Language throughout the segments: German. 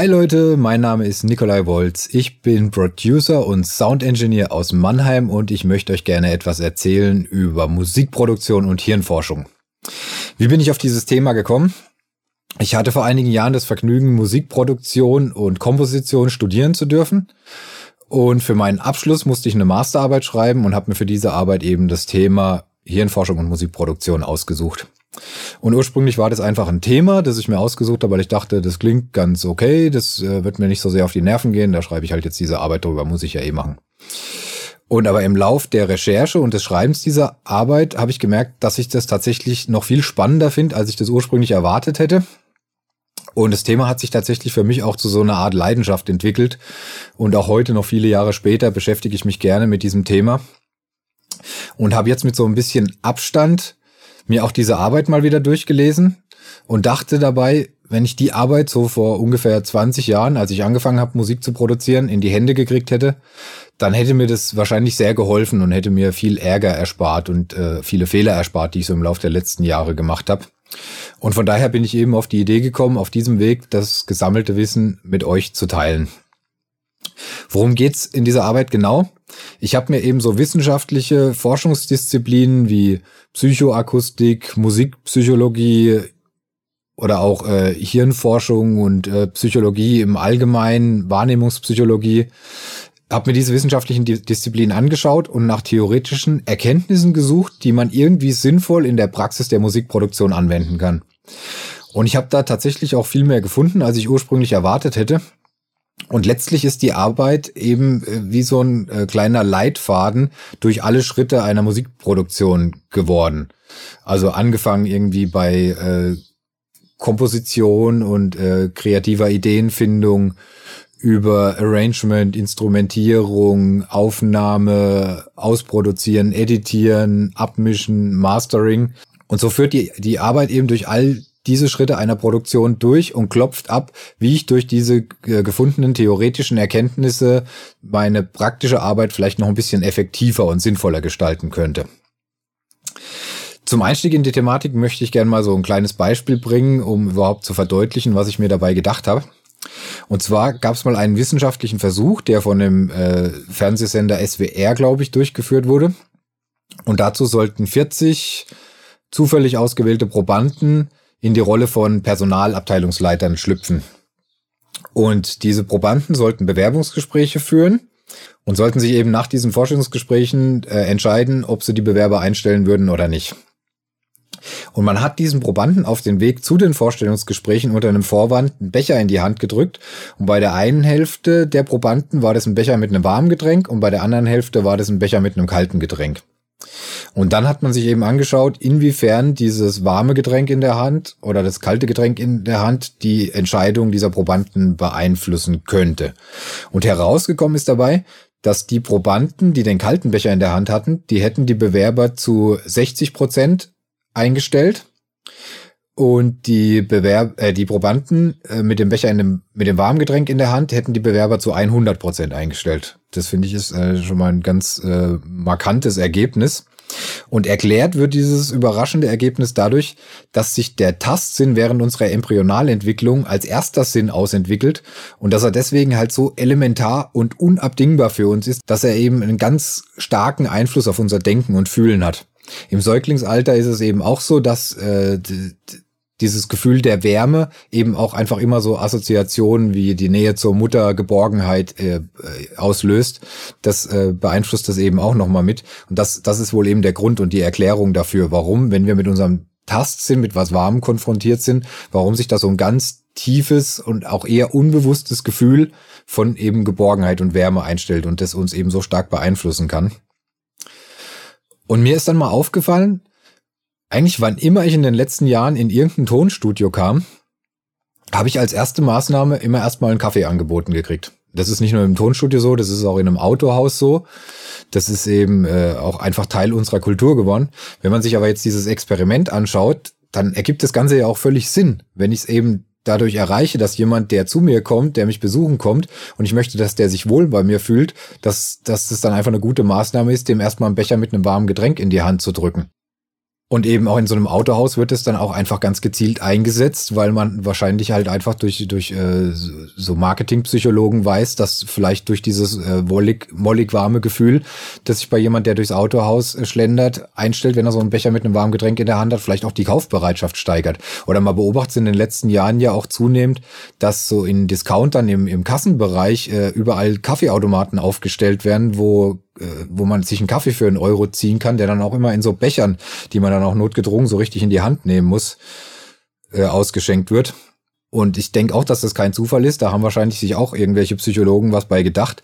Hi Leute, mein Name ist Nikolai Wolz. Ich bin Producer und Sound Engineer aus Mannheim und ich möchte euch gerne etwas erzählen über Musikproduktion und Hirnforschung. Wie bin ich auf dieses Thema gekommen? Ich hatte vor einigen Jahren das Vergnügen, Musikproduktion und Komposition studieren zu dürfen. Und für meinen Abschluss musste ich eine Masterarbeit schreiben und habe mir für diese Arbeit eben das Thema Hirnforschung und Musikproduktion ausgesucht. Und ursprünglich war das einfach ein Thema, das ich mir ausgesucht habe, weil ich dachte, das klingt ganz okay, das äh, wird mir nicht so sehr auf die Nerven gehen, da schreibe ich halt jetzt diese Arbeit drüber, muss ich ja eh machen. Und aber im Lauf der Recherche und des Schreibens dieser Arbeit habe ich gemerkt, dass ich das tatsächlich noch viel spannender finde, als ich das ursprünglich erwartet hätte. Und das Thema hat sich tatsächlich für mich auch zu so einer Art Leidenschaft entwickelt. Und auch heute, noch viele Jahre später, beschäftige ich mich gerne mit diesem Thema. Und habe jetzt mit so ein bisschen Abstand mir auch diese Arbeit mal wieder durchgelesen und dachte dabei, wenn ich die Arbeit so vor ungefähr 20 Jahren, als ich angefangen habe, Musik zu produzieren, in die Hände gekriegt hätte, dann hätte mir das wahrscheinlich sehr geholfen und hätte mir viel Ärger erspart und äh, viele Fehler erspart, die ich so im Laufe der letzten Jahre gemacht habe. Und von daher bin ich eben auf die Idee gekommen, auf diesem Weg das gesammelte Wissen mit euch zu teilen. Worum geht's in dieser Arbeit genau? Ich habe mir eben so wissenschaftliche Forschungsdisziplinen wie Psychoakustik, Musikpsychologie oder auch äh, Hirnforschung und äh, Psychologie im Allgemeinen, Wahrnehmungspsychologie, habe mir diese wissenschaftlichen Disziplinen angeschaut und nach theoretischen Erkenntnissen gesucht, die man irgendwie sinnvoll in der Praxis der Musikproduktion anwenden kann. Und ich habe da tatsächlich auch viel mehr gefunden, als ich ursprünglich erwartet hätte. Und letztlich ist die Arbeit eben äh, wie so ein äh, kleiner Leitfaden durch alle Schritte einer Musikproduktion geworden. Also angefangen irgendwie bei äh, Komposition und äh, kreativer Ideenfindung über Arrangement, Instrumentierung, Aufnahme, Ausproduzieren, Editieren, Abmischen, Mastering. Und so führt die, die Arbeit eben durch all diese Schritte einer Produktion durch und klopft ab, wie ich durch diese äh, gefundenen theoretischen Erkenntnisse meine praktische Arbeit vielleicht noch ein bisschen effektiver und sinnvoller gestalten könnte. Zum Einstieg in die Thematik möchte ich gerne mal so ein kleines Beispiel bringen, um überhaupt zu verdeutlichen, was ich mir dabei gedacht habe. Und zwar gab es mal einen wissenschaftlichen Versuch, der von dem äh, Fernsehsender SWR, glaube ich, durchgeführt wurde. Und dazu sollten 40 zufällig ausgewählte Probanden in die Rolle von Personalabteilungsleitern schlüpfen. Und diese Probanden sollten Bewerbungsgespräche führen und sollten sich eben nach diesen Forschungsgesprächen äh, entscheiden, ob sie die Bewerber einstellen würden oder nicht. Und man hat diesen Probanden auf den Weg zu den Vorstellungsgesprächen unter einem Vorwand einen Becher in die Hand gedrückt. Und bei der einen Hälfte der Probanden war das ein Becher mit einem warmen Getränk und bei der anderen Hälfte war das ein Becher mit einem kalten Getränk. Und dann hat man sich eben angeschaut, inwiefern dieses warme Getränk in der Hand oder das kalte Getränk in der Hand die Entscheidung dieser Probanden beeinflussen könnte. Und herausgekommen ist dabei, dass die Probanden, die den kalten Becher in der Hand hatten, die hätten die Bewerber zu 60 Prozent eingestellt und die Bewerb äh, die Probanden äh, mit dem Becher in dem mit dem warmen Getränk in der Hand hätten die Bewerber zu 100 Prozent eingestellt. Das finde ich ist äh, schon mal ein ganz äh, markantes Ergebnis. Und erklärt wird dieses überraschende Ergebnis dadurch, dass sich der Tastsinn während unserer Embryonalentwicklung als erster Sinn ausentwickelt und dass er deswegen halt so elementar und unabdingbar für uns ist, dass er eben einen ganz starken Einfluss auf unser Denken und Fühlen hat. Im Säuglingsalter ist es eben auch so, dass äh, dieses Gefühl der Wärme eben auch einfach immer so Assoziationen wie die Nähe zur Mutter, Geborgenheit äh, äh, auslöst. Das äh, beeinflusst das eben auch nochmal mit. Und das, das ist wohl eben der Grund und die Erklärung dafür, warum, wenn wir mit unserem Tastsinn, mit was Warmem konfrontiert sind, warum sich da so ein ganz tiefes und auch eher unbewusstes Gefühl von eben Geborgenheit und Wärme einstellt und das uns eben so stark beeinflussen kann. Und mir ist dann mal aufgefallen, eigentlich wann immer ich in den letzten Jahren in irgendein Tonstudio kam, habe ich als erste Maßnahme immer erstmal einen Kaffee angeboten gekriegt. Das ist nicht nur im Tonstudio so, das ist auch in einem Autohaus so. Das ist eben äh, auch einfach Teil unserer Kultur geworden. Wenn man sich aber jetzt dieses Experiment anschaut, dann ergibt das Ganze ja auch völlig Sinn, wenn ich es eben dadurch erreiche, dass jemand, der zu mir kommt, der mich besuchen kommt und ich möchte, dass der sich wohl bei mir fühlt, dass, dass das dann einfach eine gute Maßnahme ist, dem erstmal einen Becher mit einem warmen Getränk in die Hand zu drücken. Und eben auch in so einem Autohaus wird es dann auch einfach ganz gezielt eingesetzt, weil man wahrscheinlich halt einfach durch, durch äh, so Marketingpsychologen weiß, dass vielleicht durch dieses äh, wollig, mollig warme Gefühl, das sich bei jemand, der durchs Autohaus äh, schlendert, einstellt, wenn er so einen Becher mit einem warmen Getränk in der Hand hat, vielleicht auch die Kaufbereitschaft steigert. Oder man beobachtet in den letzten Jahren ja auch zunehmend, dass so in Discountern im, im Kassenbereich äh, überall Kaffeeautomaten aufgestellt werden, wo wo man sich einen Kaffee für einen Euro ziehen kann, der dann auch immer in so Bechern, die man dann auch notgedrungen so richtig in die Hand nehmen muss, äh, ausgeschenkt wird. Und ich denke auch, dass das kein Zufall ist. Da haben wahrscheinlich sich auch irgendwelche Psychologen was bei gedacht.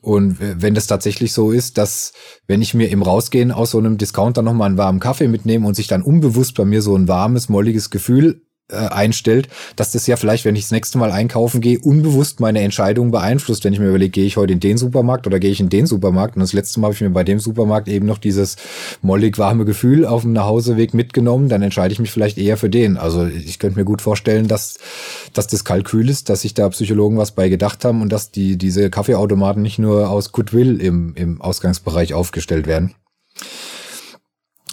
Und wenn das tatsächlich so ist, dass wenn ich mir im Rausgehen aus so einem Discounter nochmal einen warmen Kaffee mitnehme und sich dann unbewusst bei mir so ein warmes, molliges Gefühl äh, einstellt, dass das ja vielleicht, wenn ich das nächste Mal einkaufen gehe, unbewusst meine Entscheidung beeinflusst, wenn ich mir überlege, gehe ich heute in den Supermarkt oder gehe ich in den Supermarkt. Und das letzte Mal habe ich mir bei dem Supermarkt eben noch dieses mollig warme Gefühl auf dem Nachhauseweg mitgenommen, dann entscheide ich mich vielleicht eher für den. Also ich könnte mir gut vorstellen, dass, dass das Kalkül ist, dass sich da Psychologen was bei gedacht haben und dass die, diese Kaffeeautomaten nicht nur aus Goodwill im, im Ausgangsbereich aufgestellt werden.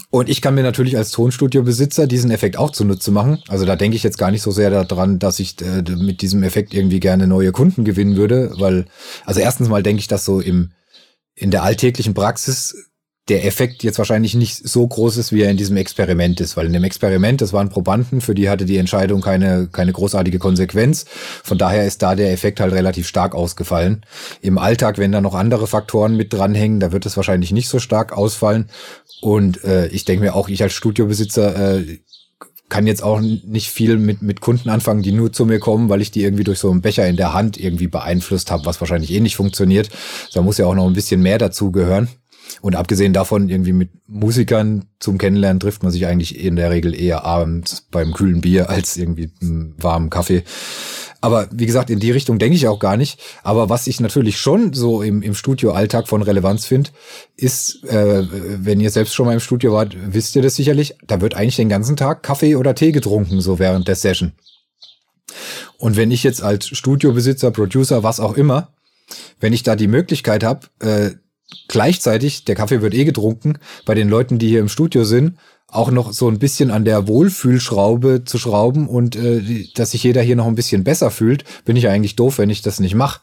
Und ich kann mir natürlich als Tonstudio-Besitzer diesen Effekt auch zunutze machen. Also da denke ich jetzt gar nicht so sehr daran, dass ich äh, mit diesem Effekt irgendwie gerne neue Kunden gewinnen würde, weil, also erstens mal denke ich, dass so im, in der alltäglichen Praxis der Effekt jetzt wahrscheinlich nicht so groß ist, wie er in diesem Experiment ist, weil in dem Experiment, das waren Probanden, für die hatte die Entscheidung keine, keine großartige Konsequenz. Von daher ist da der Effekt halt relativ stark ausgefallen. Im Alltag, wenn da noch andere Faktoren mit dranhängen, da wird es wahrscheinlich nicht so stark ausfallen. Und äh, ich denke mir auch, ich als Studiobesitzer äh, kann jetzt auch nicht viel mit, mit Kunden anfangen, die nur zu mir kommen, weil ich die irgendwie durch so einen Becher in der Hand irgendwie beeinflusst habe, was wahrscheinlich eh nicht funktioniert. Da muss ja auch noch ein bisschen mehr dazu gehören. Und abgesehen davon, irgendwie mit Musikern zum Kennenlernen trifft man sich eigentlich in der Regel eher abends beim kühlen Bier als irgendwie warmen Kaffee. Aber wie gesagt, in die Richtung denke ich auch gar nicht. Aber was ich natürlich schon so im, im Studioalltag von Relevanz finde, ist, äh, wenn ihr selbst schon mal im Studio wart, wisst ihr das sicherlich, da wird eigentlich den ganzen Tag Kaffee oder Tee getrunken, so während der Session. Und wenn ich jetzt als Studiobesitzer, Producer, was auch immer, wenn ich da die Möglichkeit habe, äh, gleichzeitig, der Kaffee wird eh getrunken, bei den Leuten, die hier im Studio sind, auch noch so ein bisschen an der Wohlfühlschraube zu schrauben und äh, dass sich jeder hier noch ein bisschen besser fühlt, bin ich eigentlich doof, wenn ich das nicht mache.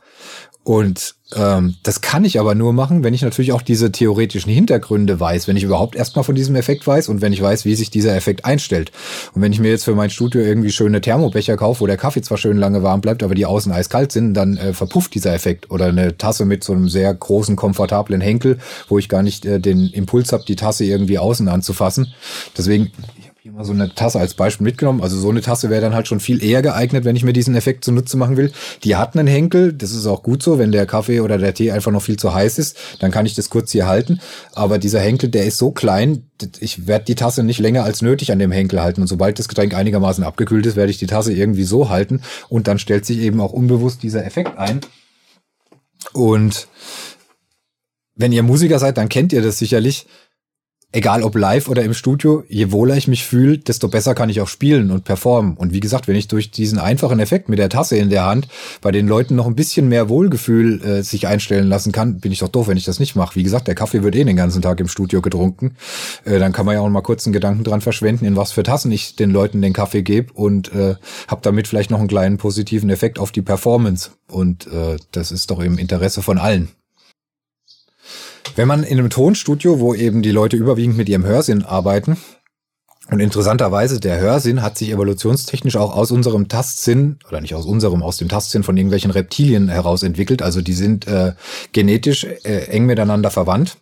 Und ähm, das kann ich aber nur machen, wenn ich natürlich auch diese theoretischen Hintergründe weiß, wenn ich überhaupt erstmal von diesem Effekt weiß und wenn ich weiß, wie sich dieser Effekt einstellt. Und wenn ich mir jetzt für mein Studio irgendwie schöne Thermobecher kaufe, wo der Kaffee zwar schön lange warm bleibt, aber die außen eiskalt sind, dann äh, verpufft dieser Effekt. Oder eine Tasse mit so einem sehr großen, komfortablen Henkel, wo ich gar nicht äh, den Impuls habe, die Tasse irgendwie außen anzufassen. Deswegen, mal so eine Tasse als Beispiel mitgenommen. Also so eine Tasse wäre dann halt schon viel eher geeignet, wenn ich mir diesen Effekt zunutze machen will. Die hat einen Henkel, das ist auch gut so, wenn der Kaffee oder der Tee einfach noch viel zu heiß ist, dann kann ich das kurz hier halten. Aber dieser Henkel, der ist so klein, ich werde die Tasse nicht länger als nötig an dem Henkel halten. Und sobald das Getränk einigermaßen abgekühlt ist, werde ich die Tasse irgendwie so halten. Und dann stellt sich eben auch unbewusst dieser Effekt ein. Und wenn ihr Musiker seid, dann kennt ihr das sicherlich egal ob live oder im Studio, je wohler ich mich fühle, desto besser kann ich auch spielen und performen. Und wie gesagt, wenn ich durch diesen einfachen Effekt mit der Tasse in der Hand bei den Leuten noch ein bisschen mehr Wohlgefühl äh, sich einstellen lassen kann, bin ich doch doof, wenn ich das nicht mache. Wie gesagt, der Kaffee wird eh den ganzen Tag im Studio getrunken. Äh, dann kann man ja auch mal kurz einen Gedanken dran verschwenden, in was für Tassen ich den Leuten den Kaffee gebe und äh, habe damit vielleicht noch einen kleinen positiven Effekt auf die Performance. Und äh, das ist doch im Interesse von allen. Wenn man in einem Tonstudio, wo eben die Leute überwiegend mit ihrem Hörsinn arbeiten, und interessanterweise, der Hörsinn hat sich evolutionstechnisch auch aus unserem Tastsinn, oder nicht aus unserem, aus dem Tastsinn von irgendwelchen Reptilien heraus entwickelt. Also die sind äh, genetisch äh, eng miteinander verwandt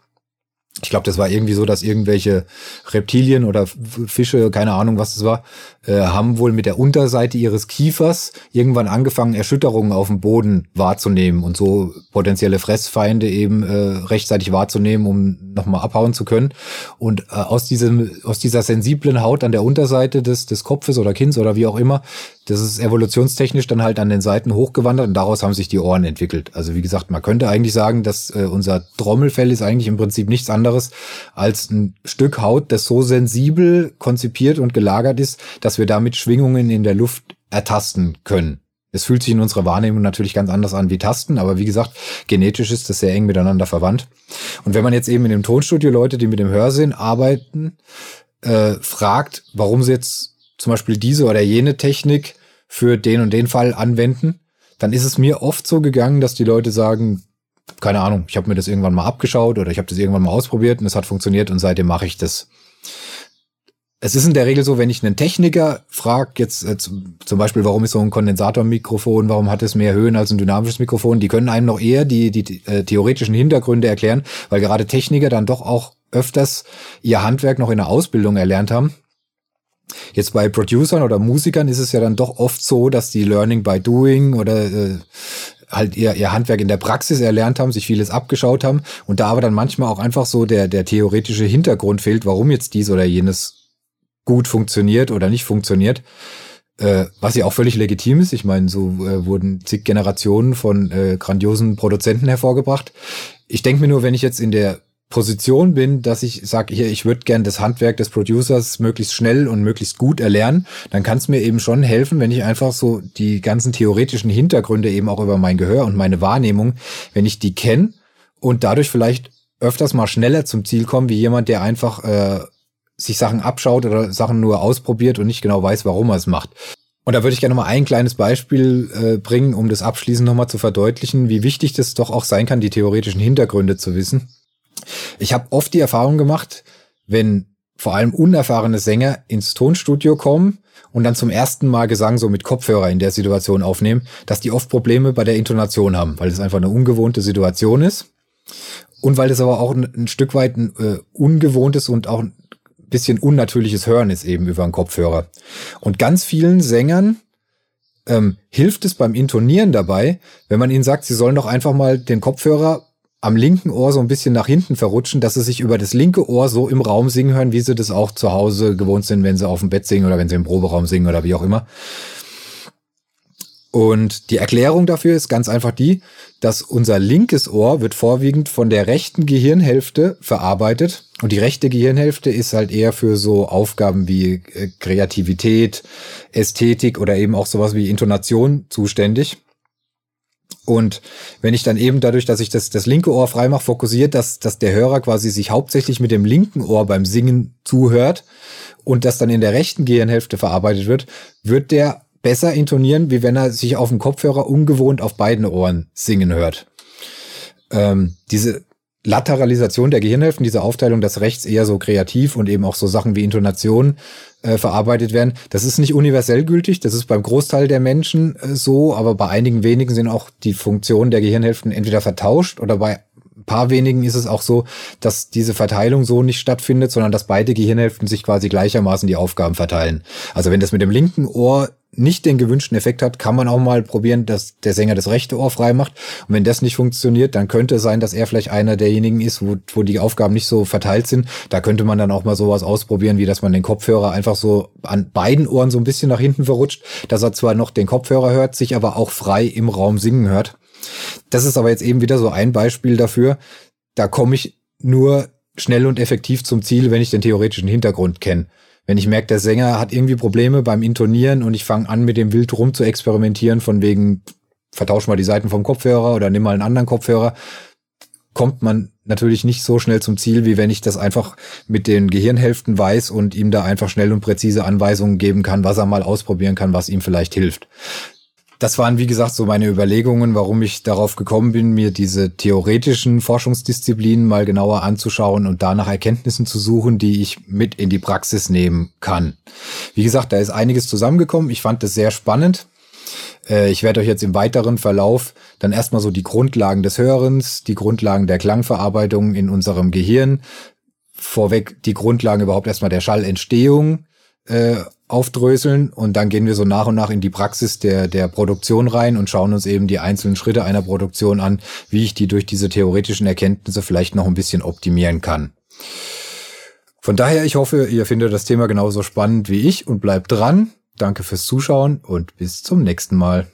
ich glaube, das war irgendwie so, dass irgendwelche Reptilien oder Fische, keine Ahnung, was das war, äh, haben wohl mit der Unterseite ihres Kiefers irgendwann angefangen, Erschütterungen auf dem Boden wahrzunehmen und so potenzielle Fressfeinde eben äh, rechtzeitig wahrzunehmen, um nochmal abhauen zu können. Und äh, aus diesem, aus dieser sensiblen Haut an der Unterseite des, des Kopfes oder Kinns oder wie auch immer, das ist evolutionstechnisch dann halt an den Seiten hochgewandert und daraus haben sich die Ohren entwickelt. Also wie gesagt, man könnte eigentlich sagen, dass äh, unser Trommelfell ist eigentlich im Prinzip nichts anderes als ein Stück Haut, das so sensibel konzipiert und gelagert ist, dass wir damit Schwingungen in der Luft ertasten können. Es fühlt sich in unserer Wahrnehmung natürlich ganz anders an wie Tasten, aber wie gesagt, genetisch ist das sehr eng miteinander verwandt. Und wenn man jetzt eben in dem Tonstudio Leute, die mit dem Hörsinn arbeiten, äh, fragt, warum sie jetzt zum Beispiel diese oder jene Technik für den und den Fall anwenden, dann ist es mir oft so gegangen, dass die Leute sagen, keine Ahnung, ich habe mir das irgendwann mal abgeschaut oder ich habe das irgendwann mal ausprobiert und es hat funktioniert und seitdem mache ich das. Es ist in der Regel so, wenn ich einen Techniker frage, jetzt äh, zum Beispiel, warum ist so ein Kondensatormikrofon, warum hat es mehr Höhen als ein dynamisches Mikrofon, die können einem noch eher die, die, äh, theoretischen Hintergründe erklären, weil gerade Techniker dann doch auch öfters ihr Handwerk noch in der Ausbildung erlernt haben. Jetzt bei Producern oder Musikern ist es ja dann doch oft so, dass die Learning by Doing oder äh, halt ihr, ihr Handwerk in der Praxis erlernt haben, sich vieles abgeschaut haben und da aber dann manchmal auch einfach so der, der theoretische Hintergrund fehlt, warum jetzt dies oder jenes gut funktioniert oder nicht funktioniert. Äh, was ja auch völlig legitim ist. Ich meine, so äh, wurden zig Generationen von äh, grandiosen Produzenten hervorgebracht. Ich denke mir nur, wenn ich jetzt in der Position bin, dass ich sage, hier, ich würde gern das Handwerk des Producers möglichst schnell und möglichst gut erlernen, dann kann es mir eben schon helfen, wenn ich einfach so die ganzen theoretischen Hintergründe eben auch über mein Gehör und meine Wahrnehmung, wenn ich die kenne und dadurch vielleicht öfters mal schneller zum Ziel komme, wie jemand, der einfach äh, sich Sachen abschaut oder Sachen nur ausprobiert und nicht genau weiß, warum er es macht. Und da würde ich gerne mal ein kleines Beispiel äh, bringen, um das abschließend nochmal zu verdeutlichen, wie wichtig das doch auch sein kann, die theoretischen Hintergründe zu wissen. Ich habe oft die Erfahrung gemacht, wenn vor allem unerfahrene Sänger ins Tonstudio kommen und dann zum ersten Mal Gesang so mit Kopfhörer in der Situation aufnehmen, dass die oft Probleme bei der Intonation haben, weil es einfach eine ungewohnte Situation ist und weil es aber auch ein, ein Stück weit ein äh, ungewohntes und auch ein bisschen unnatürliches Hören ist eben über einen Kopfhörer. Und ganz vielen Sängern ähm, hilft es beim Intonieren dabei, wenn man ihnen sagt, sie sollen doch einfach mal den Kopfhörer am linken Ohr so ein bisschen nach hinten verrutschen, dass sie sich über das linke Ohr so im Raum singen hören, wie sie das auch zu Hause gewohnt sind, wenn sie auf dem Bett singen oder wenn sie im Proberaum singen oder wie auch immer. Und die Erklärung dafür ist ganz einfach die, dass unser linkes Ohr wird vorwiegend von der rechten Gehirnhälfte verarbeitet und die rechte Gehirnhälfte ist halt eher für so Aufgaben wie äh, Kreativität, Ästhetik oder eben auch sowas wie Intonation zuständig. Und wenn ich dann eben dadurch, dass ich das, das linke Ohr freimache, fokussiert, dass, dass der Hörer quasi sich hauptsächlich mit dem linken Ohr beim Singen zuhört und das dann in der rechten Gehirnhälfte verarbeitet wird, wird der besser intonieren, wie wenn er sich auf dem Kopfhörer ungewohnt auf beiden Ohren singen hört. Ähm, diese Lateralisation der Gehirnhälften, diese Aufteilung, dass rechts eher so kreativ und eben auch so Sachen wie Intonation äh, verarbeitet werden. Das ist nicht universell gültig, das ist beim Großteil der Menschen äh, so, aber bei einigen wenigen sind auch die Funktionen der Gehirnhälften entweder vertauscht oder bei ein paar wenigen ist es auch so, dass diese Verteilung so nicht stattfindet, sondern dass beide Gehirnhälften sich quasi gleichermaßen die Aufgaben verteilen. Also wenn das mit dem linken Ohr nicht den gewünschten Effekt hat, kann man auch mal probieren, dass der Sänger das rechte Ohr frei macht. Und wenn das nicht funktioniert, dann könnte es sein, dass er vielleicht einer derjenigen ist, wo, wo die Aufgaben nicht so verteilt sind. Da könnte man dann auch mal sowas ausprobieren, wie dass man den Kopfhörer einfach so an beiden Ohren so ein bisschen nach hinten verrutscht, dass er zwar noch den Kopfhörer hört, sich aber auch frei im Raum singen hört. Das ist aber jetzt eben wieder so ein Beispiel dafür. Da komme ich nur schnell und effektiv zum Ziel, wenn ich den theoretischen Hintergrund kenne. Wenn ich merke, der Sänger hat irgendwie Probleme beim Intonieren und ich fange an, mit dem wild rum zu experimentieren, von wegen, vertausch mal die Seiten vom Kopfhörer oder nimm mal einen anderen Kopfhörer, kommt man natürlich nicht so schnell zum Ziel, wie wenn ich das einfach mit den Gehirnhälften weiß und ihm da einfach schnell und präzise Anweisungen geben kann, was er mal ausprobieren kann, was ihm vielleicht hilft das waren, wie gesagt, so meine Überlegungen, warum ich darauf gekommen bin, mir diese theoretischen Forschungsdisziplinen mal genauer anzuschauen und danach Erkenntnissen zu suchen, die ich mit in die Praxis nehmen kann. Wie gesagt, da ist einiges zusammengekommen. Ich fand das sehr spannend. Äh, ich werde euch jetzt im weiteren Verlauf dann erstmal so die Grundlagen des Hörens, die Grundlagen der Klangverarbeitung in unserem Gehirn, vorweg die Grundlagen überhaupt erstmal der Schallentstehung äh, aufdröseln und dann gehen wir so nach und nach in die Praxis der, der Produktion rein und schauen uns eben die einzelnen Schritte einer Produktion an, wie ich die durch diese theoretischen Erkenntnisse vielleicht noch ein bisschen optimieren kann. Von daher, ich hoffe, ihr findet das Thema genauso spannend wie ich und bleibt dran. Danke fürs Zuschauen und bis zum nächsten Mal.